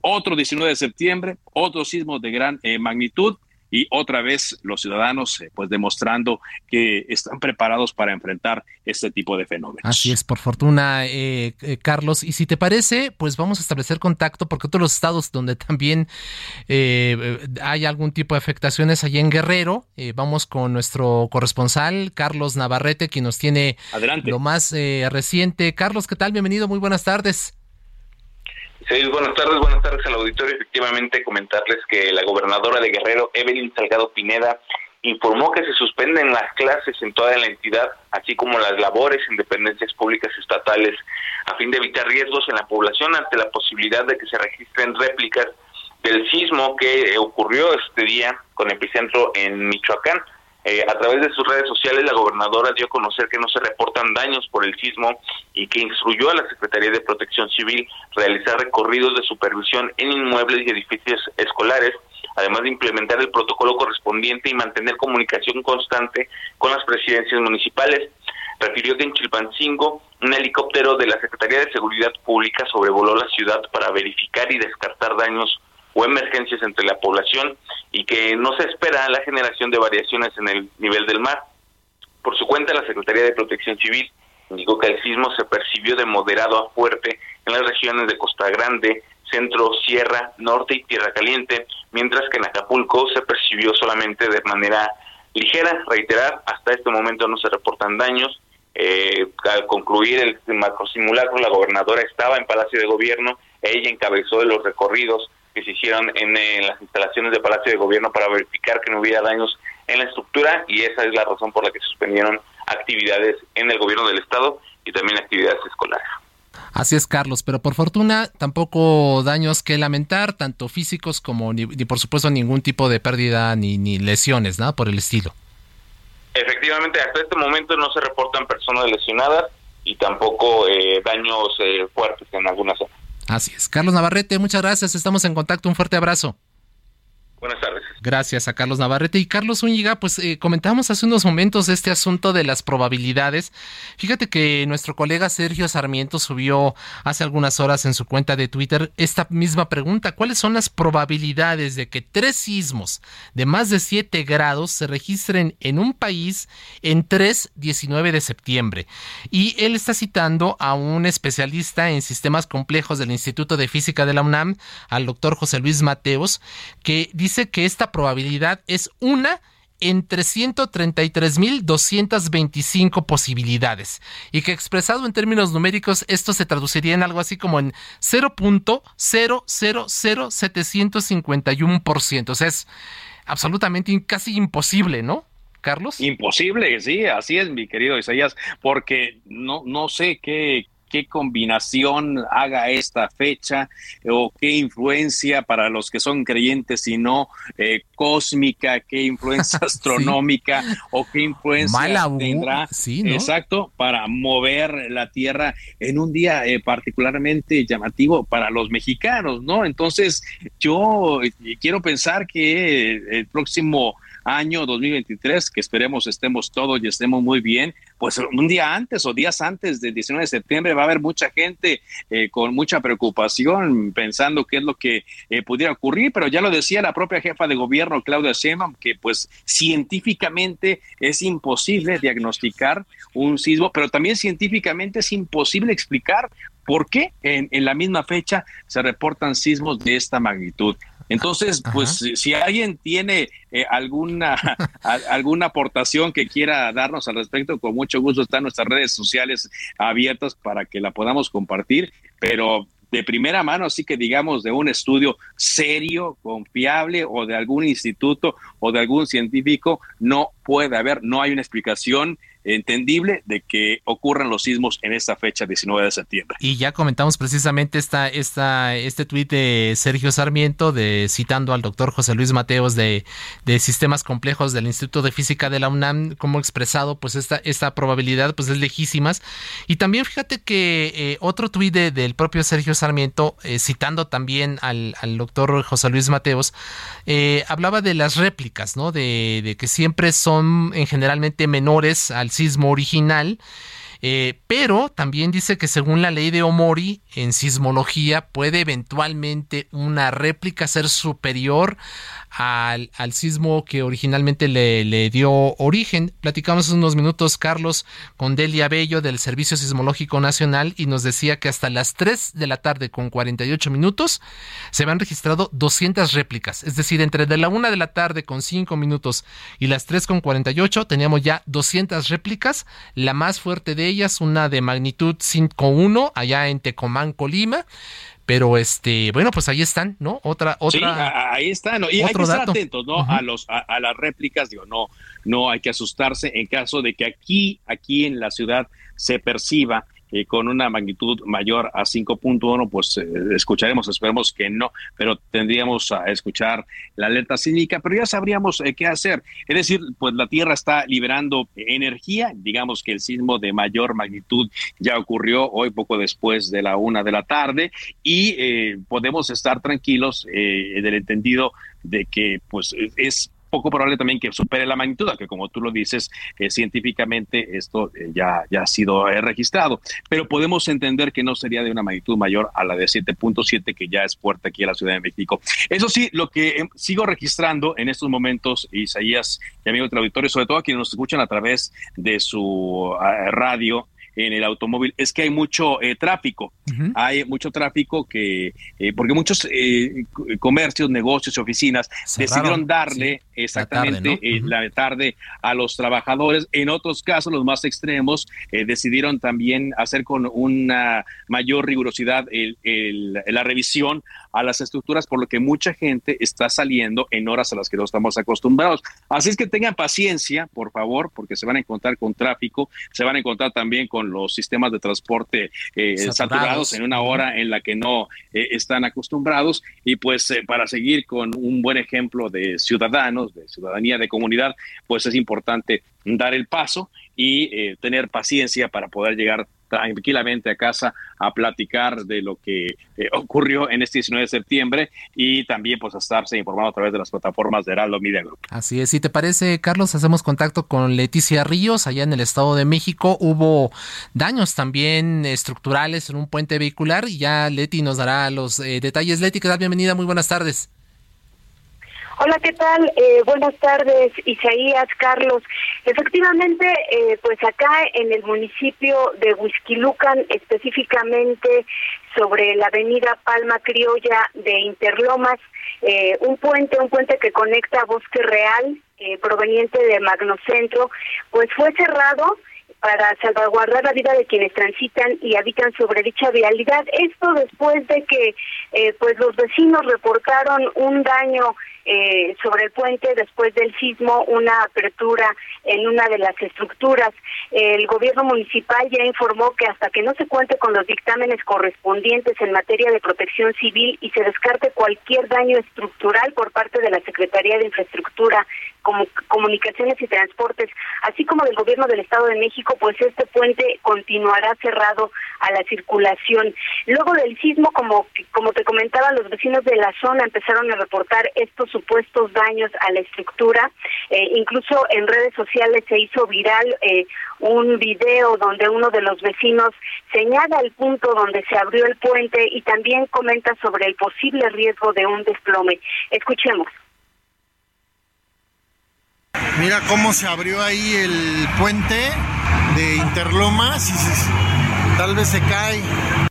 otro 19 de septiembre, otro sismo de gran magnitud, y otra vez los ciudadanos eh, pues demostrando que están preparados para enfrentar este tipo de fenómenos. Así es, por fortuna, eh, eh, Carlos. Y si te parece, pues vamos a establecer contacto porque otros estados donde también hay algún tipo de afectaciones, allí en Guerrero, vamos con nuestro corresponsal, Carlos Navarrete, quien nos tiene lo más reciente. Carlos, ¿qué tal? Bienvenido, muy buenas tardes. Sí, buenas tardes, buenas tardes al auditorio. Efectivamente, comentarles que la gobernadora de Guerrero, Evelyn Salgado Pineda, informó que se suspenden las clases en toda la entidad, así como las labores en dependencias públicas estatales, a fin de evitar riesgos en la población ante la posibilidad de que se registren réplicas del sismo que ocurrió este día con epicentro en Michoacán. Eh, a través de sus redes sociales, la gobernadora dio a conocer que no se reportan daños por el sismo y que instruyó a la Secretaría de Protección Civil realizar recorridos de supervisión en inmuebles y edificios escolares, además de implementar el protocolo correspondiente y mantener comunicación constante con las presidencias municipales. Refirió que en Chilpancingo un helicóptero de la Secretaría de Seguridad Pública sobrevoló la ciudad para verificar y descartar daños o emergencias entre la población y que no se espera la generación de variaciones en el nivel del mar. Por su cuenta, la Secretaría de Protección Civil indicó que el sismo se percibió de moderado a fuerte en las regiones de Costa Grande, Centro, Sierra, Norte y Tierra Caliente, mientras que en Acapulco se percibió solamente de manera ligera. Reiterar, hasta este momento no se reportan daños. Eh, al concluir el macro simulacro, la gobernadora estaba en Palacio de Gobierno, ella encabezó los recorridos que se hicieron en, las instalaciones de Palacio de Gobierno para verificar que no hubiera daños en la estructura y esa es la razón por la que suspendieron actividades en el gobierno del estado y también actividades escolares. Así es, Carlos, pero por fortuna tampoco daños que lamentar, tanto físicos como ni, por supuesto ningún tipo de pérdida ni, ni lesiones, ¿no? Por el estilo. Efectivamente, hasta este momento no se reportan personas lesionadas y tampoco eh, daños eh, fuertes en algunas zonas. Así es. Carlos Navarrete, muchas gracias. Estamos en contacto. Un fuerte abrazo. Buenas tardes. Gracias a Carlos Navarrete. Y Carlos Úñiga, pues eh, comentamos hace unos momentos este asunto de las probabilidades. Fíjate que nuestro colega Sergio Sarmiento subió hace algunas horas en su cuenta de Twitter esta misma pregunta. ¿Cuáles son las probabilidades de que tres sismos de más de 7 grados se registren en un país en 3, 19 de septiembre? Y él está citando a un especialista en sistemas complejos del Instituto de Física de la UNAM, al doctor José Luis Mateos, que dice dice que esta probabilidad es una entre 133.225 posibilidades y que expresado en términos numéricos esto se traduciría en algo así como en 0.000751%. O sea, es absolutamente casi imposible, ¿no? Carlos. Imposible, sí, así es, mi querido Isaías, porque no, no sé qué, qué combinación haga esta fecha o qué influencia para los que son creyentes y no eh, cósmica, qué influencia astronómica o qué influencia tendrá exacto para mover la Tierra en un día eh, particularmente llamativo para los mexicanos, ¿no? Entonces yo eh, quiero pensar que el próximo año 2023, que esperemos estemos todos y estemos muy bien, pues un día antes o días antes del 19 de septiembre va a haber mucha gente eh, con mucha preocupación pensando qué es lo que eh, pudiera ocurrir, pero ya lo decía la propia jefa de gobierno, Claudia Sheinbaum, que pues científicamente es imposible diagnosticar un sismo, pero también científicamente es imposible explicar por qué en, en la misma fecha se reportan sismos de esta magnitud. Entonces, pues si alguien tiene eh, alguna, alguna aportación que quiera darnos al respecto, con mucho gusto están nuestras redes sociales abiertas para que la podamos compartir, pero de primera mano, así que digamos de un estudio serio, confiable o de algún instituto o de algún científico, no puede haber, no hay una explicación entendible de que ocurran los sismos en esta fecha 19 de septiembre. Y ya comentamos precisamente esta, esta, este tuit de Sergio Sarmiento, de citando al doctor José Luis Mateos de, de, Sistemas Complejos del Instituto de Física de la UNAM, como expresado, pues esta, esta probabilidad pues es lejísimas. Y también fíjate que eh, otro tuit del propio Sergio Sarmiento, eh, citando también al, al, doctor José Luis Mateos, eh, hablaba de las réplicas, ¿no? De, de que siempre son en generalmente menores al original. Eh, pero también dice que según la ley de Omori, en sismología puede eventualmente una réplica ser superior al, sismo que originalmente le, dio origen. Platicamos unos minutos, Carlos, con Delia Bello del Servicio Sismológico Nacional y nos decía que hasta las 3 de la tarde con 48 minutos se habían registrado 200 réplicas. Es decir, entre de la 1 de la tarde con 5 minutos y las 3 con 48 teníamos ya 200 réplicas. La más fuerte de ellas, una de magnitud 5.1 allá en Tecomán, Colima. Pero este, bueno, pues ahí están, ¿no? Otra, otra. Sí, ahí están, ¿no? Y hay que estar atentos, ¿no? A los, a, las réplicas, digo, no, no hay que asustarse en caso de que aquí, aquí en la ciudad se perciba eh, con una magnitud mayor a 5.1, pues eh, escucharemos, esperemos que no, pero tendríamos a escuchar la alerta sísmica, pero ya sabríamos eh, qué hacer. Es decir, pues la Tierra está liberando energía, digamos que el sismo de mayor magnitud ya ocurrió hoy poco después de la una de la tarde y podemos estar tranquilos del entendido de que pues es poco probable también que supere la magnitud, que como tú lo dices, eh, científicamente esto eh, ya, ya ha sido eh, registrado, pero podemos entender que no sería de una magnitud mayor a la de 7.7 que ya es fuerte aquí en la Ciudad de México. Eso sí, lo que sigo registrando en estos momentos, Isaías y amigos del auditorio, sobre todo a quienes nos escuchan a través de su radio, en el automóvil es que hay mucho eh, tráfico. Hay mucho tráfico que, eh, porque muchos eh, comercios, negocios y oficinas decidieron darle exactamente la tarde, a los trabajadores. En otros casos, los más extremos, decidieron también hacer con una mayor rigurosidad la revisión a las estructuras, por lo que mucha gente está saliendo en horas a las que no estamos acostumbrados. Así es que tengan paciencia, por favor, porque se van a encontrar con tráfico, se van a encontrar también con los sistemas de transporte eh, saturados. en una hora en la que no eh, están acostumbrados. Y pues eh, para seguir con un buen ejemplo de ciudadanos, de ciudadanía, de comunidad, pues es importante dar el paso y tener paciencia para poder llegar tranquilamente a casa a platicar de lo que eh, ocurrió en este 19 de septiembre y también pues a estarse informado a través de las plataformas de Heraldo Media Group. Así es, si te parece Carlos, hacemos contacto con Leticia Ríos allá en el Estado de México. Hubo daños también estructurales en un puente vehicular y ya Leti nos dará los eh, detalles. Leti, que bienvenida, muy buenas tardes. Hola, ¿qué tal? Eh, buenas tardes, Isaías, Carlos. Efectivamente, eh, pues acá en el municipio de Huizquilucan, específicamente sobre la avenida Palma Criolla de Interlomas, eh, un puente, un puente que conecta Bosque Real, proveniente de Magnocentro, pues fue cerrado para salvaguardar la vida de quienes transitan y habitan sobre dicha vialidad. Esto después de que pues los vecinos reportaron un daño eh, sobre el puente después del sismo una apertura en una de las estructuras. El gobierno municipal ya informó que hasta que no se cuente con los dictámenes correspondientes en materia de protección civil y se descarte cualquier daño estructural por parte de la Secretaría de Infraestructura, Comunicaciones y Transportes, así como del gobierno del Estado de México, pues este puente continuará cerrado a la circulación. Luego del sismo, como como te comentaba, los vecinos de la zona empezaron a reportar estos supuestos daños a la estructura. Eh, incluso en redes sociales se hizo viral eh, un video donde uno de los vecinos señala el punto donde se abrió el puente y también comenta sobre el posible riesgo de un desplome. Escuchemos. Mira cómo se abrió ahí el puente de Interlomas y tal vez se cae.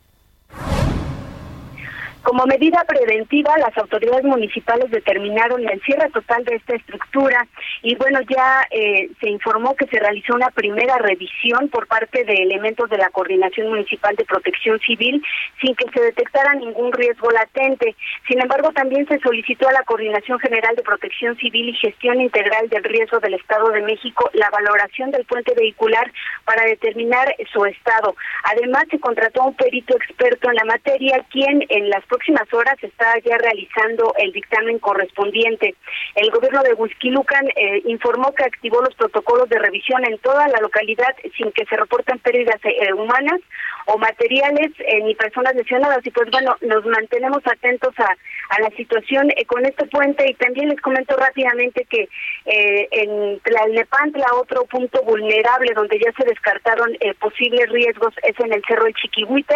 Como medida preventiva, las autoridades municipales determinaron el cierre total de esta estructura y bueno, ya eh, se informó que se realizó una primera revisión por parte de elementos de la Coordinación Municipal de Protección Civil sin que se detectara ningún riesgo latente. Sin embargo, también se solicitó a la Coordinación General de Protección Civil y Gestión Integral del Riesgo del Estado de México la valoración del puente vehicular para determinar su estado. Además, se contrató a un perito experto en la materia, quien en las horas está ya realizando el dictamen correspondiente. El gobierno de Huizquilucan eh, informó que activó los protocolos de revisión en toda la localidad sin que se reporten pérdidas eh, humanas o materiales eh, ni personas lesionadas. Y pues bueno, nos mantenemos atentos a, la situación con este puente y también les comento rápidamente que en Tlalnepantla, otro punto vulnerable donde ya se descartaron posibles riesgos es en el Cerro El Chiquihuite,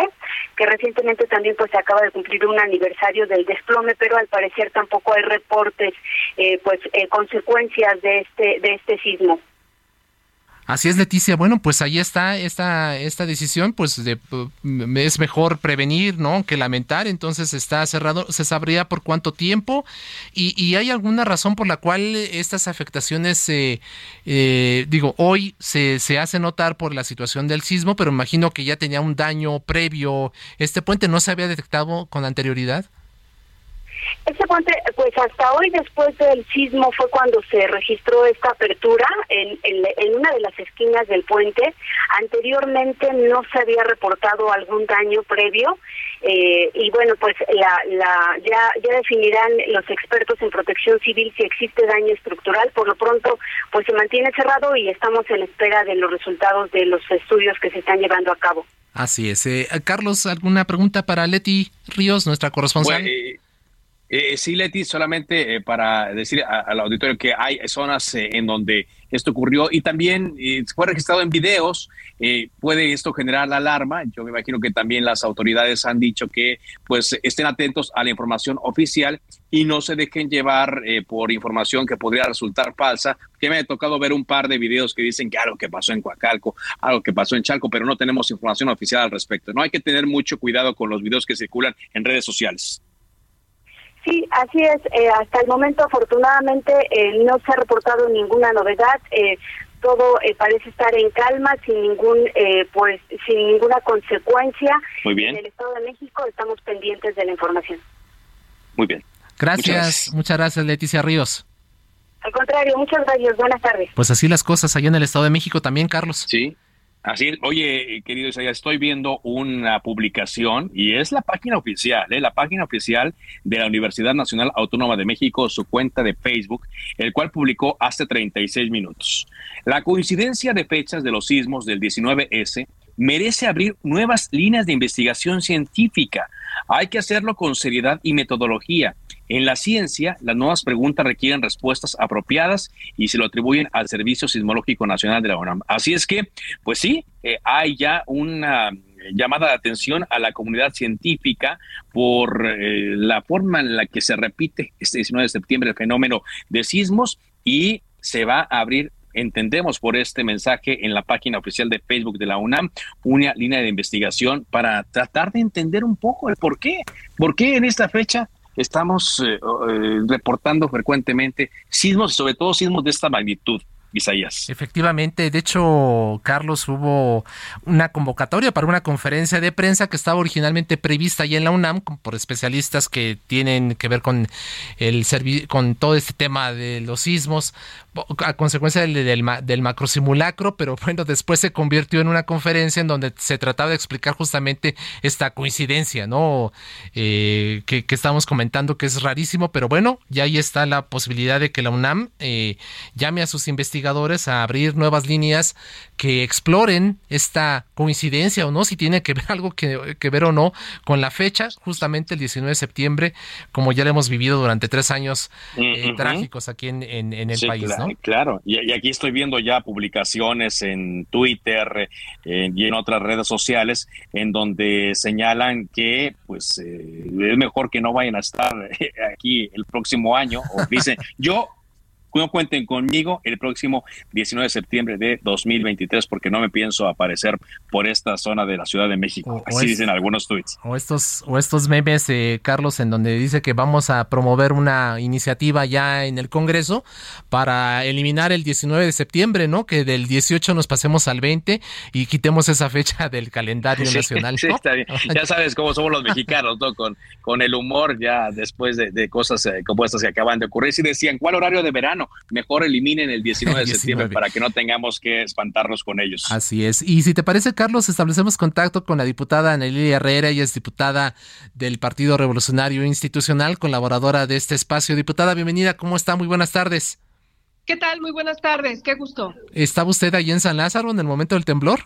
que recientemente también pues se acaba de cumplir un un aniversario del desplome, pero al parecer tampoco hay reportes, eh, pues, eh, consecuencias de este de este sismo. Así es, Leticia. Bueno, pues ahí está esta, esta decisión, pues de, es mejor prevenir, ¿no? Que lamentar. Entonces está cerrado, se sabría por cuánto tiempo. Y, y hay alguna razón por la cual estas afectaciones, eh, digo, hoy se, se hace notar por la situación del sismo, pero imagino que ya tenía un daño previo. ¿Este puente no se había detectado con anterioridad? Ese puente, pues hasta hoy después del sismo fue cuando se registró esta apertura en, en, una de las esquinas del puente. Anteriormente no se había reportado algún daño previo eh, y bueno, pues la, la, ya, ya definirán los expertos en protección civil si existe daño estructural. Por lo pronto, pues se mantiene cerrado y estamos en espera de los resultados de los estudios que se están llevando a cabo. Así es. Eh, Carlos, ¿alguna pregunta para Leti Ríos, nuestra corresponsal? Eh, sí, Leti, solamente eh, para decir al auditorio que hay zonas eh, en donde esto ocurrió y también fue registrado en videos. puede esto generar la alarma. Yo me imagino que también las autoridades han dicho que pues estén atentos a la información oficial y no se dejen llevar por información que podría resultar falsa. Que me ha tocado ver un par de videos que dicen que algo que pasó en Coacalco, algo que pasó en Chalco, pero no tenemos información oficial al respecto. No hay que tener mucho cuidado con los videos que circulan en redes sociales. Sí, así es. Eh, hasta el momento, afortunadamente, eh, no se ha reportado ninguna novedad. Eh, todo parece estar en calma, sin ningún, pues, sin ninguna consecuencia. Muy bien. En el Estado de México estamos pendientes de la información. Muy bien. Gracias, muchas gracias, Leticia Ríos. Al contrario, muchas gracias. Buenas tardes. Pues así las cosas allá en el Estado de México también, Carlos. Sí. Así, oye, querido Isaías, estoy viendo una publicación y es la página oficial, ¿eh? la página oficial de la Universidad Nacional Autónoma de México, su cuenta de Facebook, el cual publicó hace 36 minutos. La coincidencia de fechas de los sismos del 19S merece abrir nuevas líneas de investigación científica. Hay que hacerlo con seriedad y metodología. En la ciencia, las nuevas preguntas requieren respuestas apropiadas y se lo atribuyen al Servicio Sismológico Nacional de la UNAM. Así es que, pues sí, eh, hay ya una llamada de atención a la comunidad científica por eh, la forma en la que se repite este 19 de septiembre el fenómeno de sismos y se va a abrir entendemos por este mensaje en la página oficial de Facebook de la UNAM una línea de investigación para tratar de entender un poco el por qué, por qué en esta fecha estamos eh, eh, reportando frecuentemente sismos y sobre todo sismos de esta magnitud. Isaías. Efectivamente, de hecho, Carlos, hubo una convocatoria para una conferencia de prensa que estaba originalmente prevista ahí en la UNAM por especialistas que tienen que ver con el con todo este tema de los sismos a consecuencia del, del, del macrosimulacro, pero bueno, después se convirtió en una conferencia en donde se trataba de explicar justamente esta coincidencia, ¿no? Eh, que, estamos comentando que es rarísimo, pero bueno, ya ahí está la posibilidad de que la UNAM eh, llame a sus investigadores a abrir nuevas líneas que exploren esta coincidencia o no, si tiene que ver algo que, ver o no con la fecha, justamente el 19 de septiembre, como ya lo hemos vivido durante tres años eh, trágicos aquí en, en, el país. Claro, y, aquí estoy viendo ya publicaciones en Twitter y en otras redes sociales en donde señalan que pues eh, es mejor que no vayan a estar aquí el próximo año o dicen yo no cuenten conmigo el próximo 19 de septiembre de 2023 porque no me pienso aparecer por esta zona de la Ciudad de México. Así dicen algunos tweets. O estos, o estos memes, eh, Carlos, en donde dice que vamos a promover una iniciativa ya en el Congreso para eliminar el 19 de septiembre, ¿no? Que del 18 nos pasemos al 20 y quitemos esa fecha del calendario nacional. Sí, está bien. Ya sabes cómo somos los mexicanos, ¿no? Con, con el humor ya después de, cosas eh, como estas que acaban de ocurrir. Si decían, ¿cuál horario de verano? Mejor eliminen el 19 de septiembre para que no tengamos que espantarnos con ellos. Así es. Y si te parece, Carlos, establecemos contacto con la diputada Anelilia Herrera, ella es diputada del Partido Revolucionario Institucional, colaboradora de este espacio. Diputada, bienvenida, ¿cómo está? Muy buenas tardes. ¿Qué tal? Muy buenas tardes, qué gusto. ¿Estaba usted allí en San Lázaro en el momento del temblor?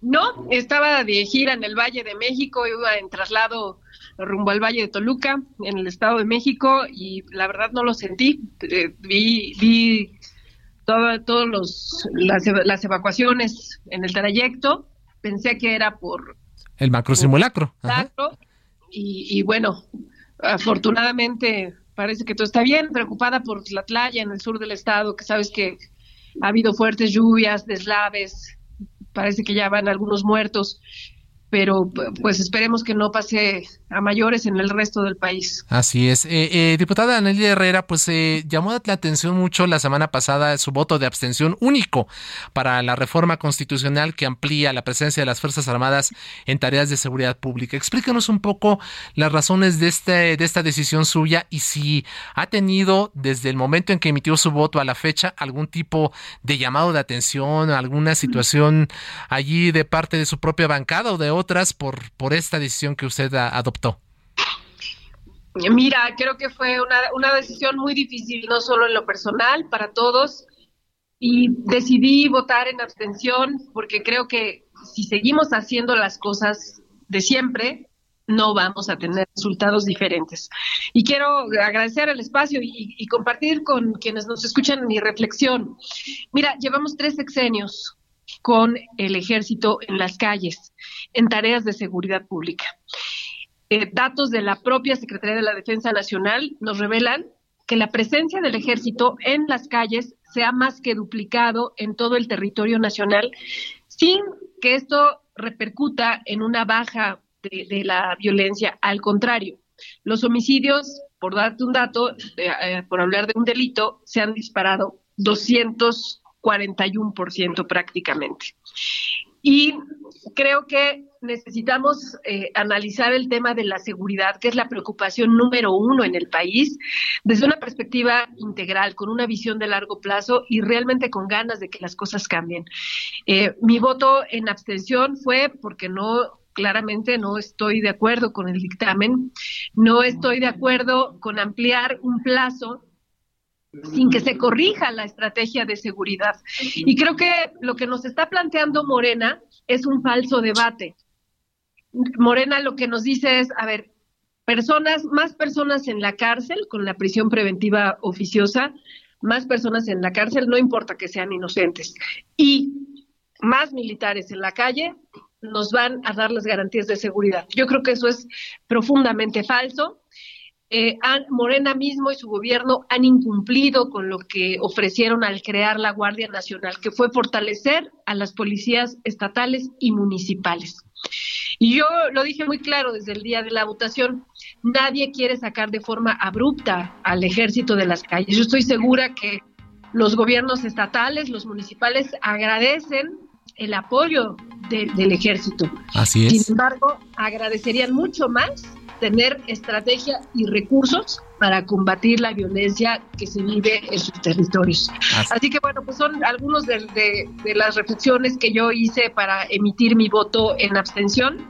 No, estaba de gira en el Valle de México, iba en traslado rumbo al Valle de Toluca, en el Estado de México, y la verdad no lo sentí. Eh, vi, vi todas los las, evacuaciones en el trayecto, pensé que era por... El macrosimulacro. Y, y bueno, afortunadamente parece que todo está bien, preocupada por la playa en el sur del estado, que sabes que ha habido fuertes lluvias, deslaves, parece que ya van algunos muertos pero pues esperemos que no pase a mayores en el resto del país. Así es. Eh, eh, diputada Anelí Herrera, pues eh, llamó la atención mucho la semana pasada su voto de abstención único para la reforma constitucional que amplía la presencia de las Fuerzas Armadas en tareas de seguridad pública. Explícanos un poco las razones de, este, de esta decisión suya y si ha tenido desde el momento en que emitió su voto a la fecha algún tipo de llamado de atención, alguna situación allí de parte de su propia bancada o de otras por, por esta decisión que usted Mira, creo que fue una, una decisión muy difícil, no solo en lo personal, para todos, y decidí votar en abstención porque creo que si seguimos haciendo las cosas de siempre, no vamos a tener resultados diferentes. Y quiero agradecer el espacio y, y, compartir con quienes nos escuchan mi reflexión. Mira, llevamos tres sexenios con el ejército en las calles, en tareas de seguridad pública. Eh, datos de la propia Secretaría de la Defensa Nacional nos revelan que la presencia del ejército en las calles se ha más que duplicado en todo el territorio nacional, sin que esto repercuta en una baja de, la violencia. Al contrario, los homicidios, por darte un dato, eh, por hablar de un delito, se han disparado 241% prácticamente. Y creo que necesitamos eh, analizar el tema de la seguridad, que es la preocupación número uno en el país, desde una perspectiva integral, con una visión de largo plazo y realmente con ganas de que las cosas cambien. Eh, mi voto en abstención fue porque no claramente no estoy de acuerdo con el dictamen, no estoy de acuerdo con ampliar un plazo sin que se corrija la estrategia de seguridad. Y creo que lo que nos está planteando Morena es un falso debate. Morena lo que nos dice es, a ver, personas, más personas en la cárcel con la prisión preventiva oficiosa, más personas en la cárcel, no importa que sean inocentes, y más militares en la calle, nos van a dar las garantías de seguridad. Yo creo que eso es profundamente falso. Eh, Morena mismo y su gobierno han incumplido con lo que ofrecieron al crear la Guardia Nacional, que fue fortalecer a las policías estatales y municipales. Y yo lo dije muy claro desde el día de la votación, nadie quiere sacar de forma abrupta al ejército de las calles. Yo estoy segura que los gobiernos estatales, los municipales agradecen el apoyo del ejército. Así es. Sin embargo, agradecerían mucho más tener estrategia y recursos para combatir la violencia que se vive en sus territorios. Así, que bueno, pues son algunos de, de, las reflexiones que yo hice para emitir mi voto en abstención.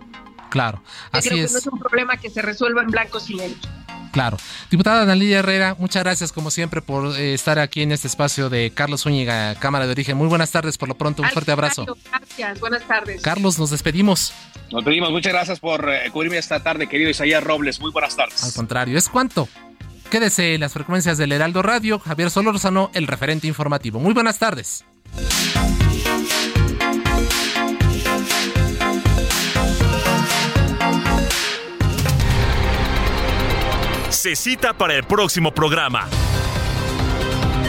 Claro, así creo es. Que no es un problema que se resuelva en blanco y negro. Claro. Diputada Daniela Herrera, muchas gracias como siempre por eh, estar aquí en este espacio de Carlos Zúñiga, Cámara de Origen. Muy buenas tardes, por lo pronto, un fuerte abrazo. Gracias, buenas tardes. Carlos, nos despedimos. Nos despedimos, muchas gracias por eh, cubrirme esta tarde, querido Isaías Robles. Muy buenas tardes. Al contrario, ¿es cuánto? Quédese en las frecuencias del Heraldo Radio, Javier Solórzano, el referente informativo. Muy buenas tardes. Cita para el próximo programa.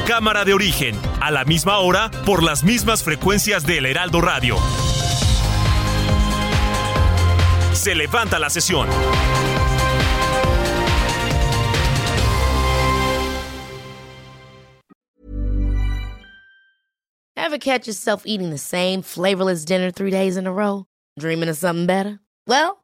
Cámara de origen, a la misma hora, por las mismas frecuencias del Heraldo Radio. Se levanta la sesión. Ever catch yourself eating the same flavorless dinner three days in a row? Dreaming of something better? Well,